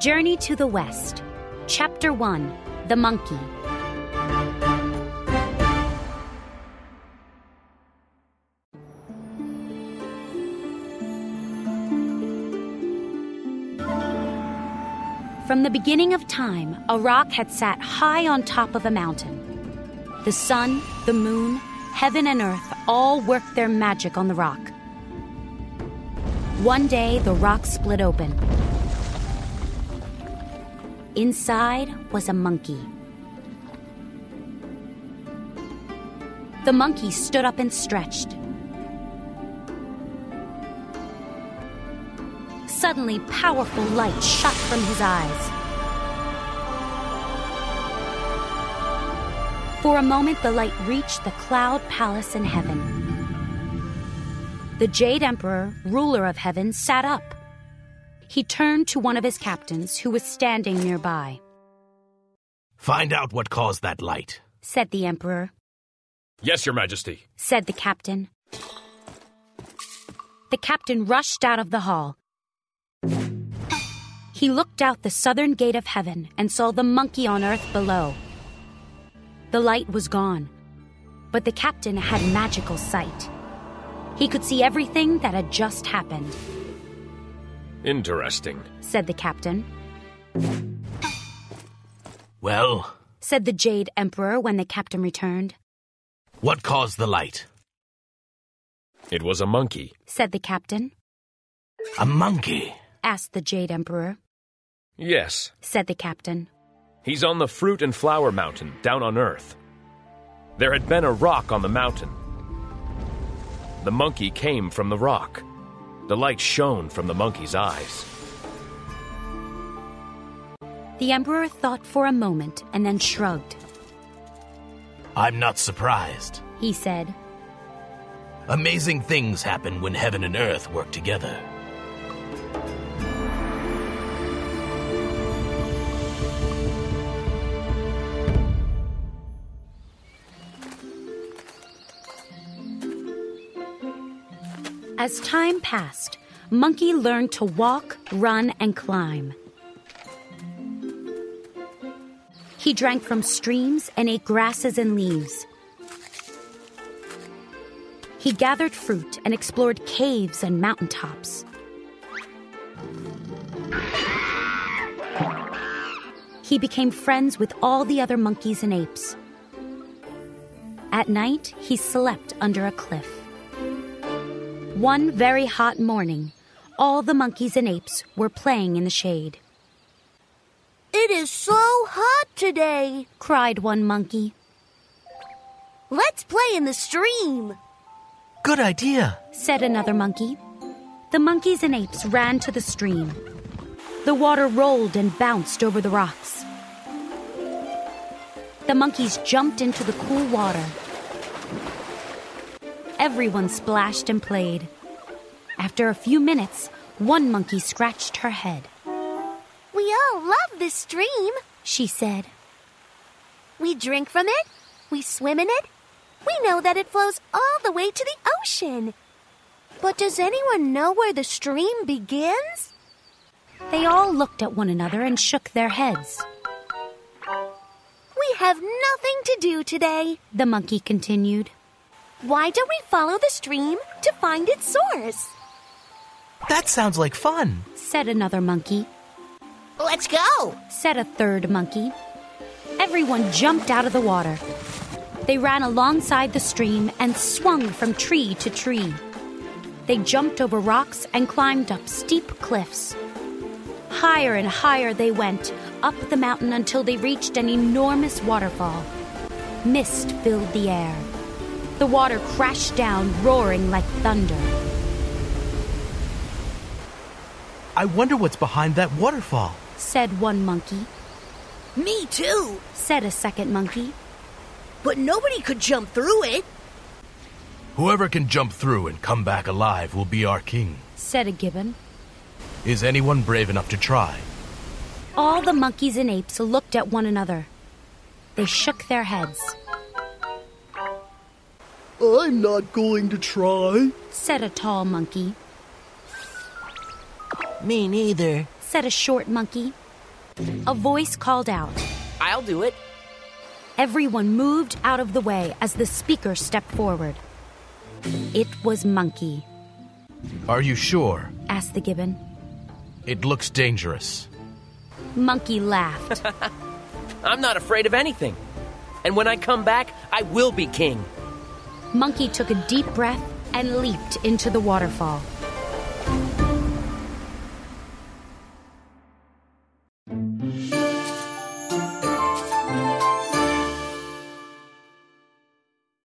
Journey to the West, Chapter 1 The Monkey. From the beginning of time, a rock had sat high on top of a mountain. The sun, the moon, heaven, and earth all worked their magic on the rock. One day, the rock split open. Inside was a monkey. The monkey stood up and stretched. Suddenly, powerful light shot from his eyes. For a moment, the light reached the cloud palace in heaven. The Jade Emperor, ruler of heaven, sat up. He turned to one of his captains who was standing nearby. Find out what caused that light. Said the Emperor. Yes, Your Majesty. Said the captain. The captain rushed out of the hall. He looked out the southern gate of heaven and saw the monkey on earth below. The light was gone, but the captain had magical sight. He could see everything that had just happened, Interesting. said the captain. Well, Said the Jade Emperor when the captain returned. what caused the light? It was a monkey. Said the captain. A monkey. Asked the Jade Emperor. Yes, Said the captain. he's on the Fruit and Flower Mountain down on Earth. There had been a rock on the mountain. The monkey came from the rock. The light shone from the monkey's eyes. The Emperor thought for a moment and then shrugged. I'm not surprised. He said, Amazing things happen when heaven and earth work together. As time passed, Monkey learned to walk, run, and climb. He drank from streams and ate grasses and leaves. He gathered fruit and explored caves and mountaintops. He became friends with all the other monkeys and apes. At night, he slept under a cliff. One very hot morning, all the monkeys and apes were playing in the shade. It is so hot today. Cried one monkey. Let's play in the stream. Good idea. Said another monkey. The monkeys and apes ran to the stream. The water rolled and bounced over the rocks. The monkeys jumped into the cool water. Everyone splashed and played. After a few minutes, one monkey scratched her head. We all love this stream. She said, We drink from it. We swim in it. We know that it flows all the way to the ocean. But does anyone know where the stream begins? They all looked at one another and shook their heads. We have nothing to do today. The monkey continued. Why don't we follow the stream to find its source? That sounds like fun. Said another monkey. Let's go. Said a third monkey. Everyone jumped out of the water. They ran alongside the stream and swung from tree to tree. They jumped over rocks and climbed up steep cliffs. Higher and higher they went, up the mountain until they reached an enormous waterfall. Mist filled the air. The water crashed down, roaring like thunder. I wonder what's behind that waterfall. Said one monkey. Me too. Said a second monkey. But nobody could jump through it. Whoever can jump through and come back alive will be our king. Said a gibbon. Is anyone brave enough to try? All the monkeys and apes looked at one another. They shook their heads. I'm not going to try. Said a tall monkey. Me neither. Said a short monkey. A voice called out. I'll do it. Everyone moved out of the way as the speaker stepped forward. It was Monkey, Are you sure? asked the gibbon. It looks dangerous. Monkey laughed. I'm not afraid of anything. And when I come back, I will be king. Monkey took a deep breath and leaped into the waterfall.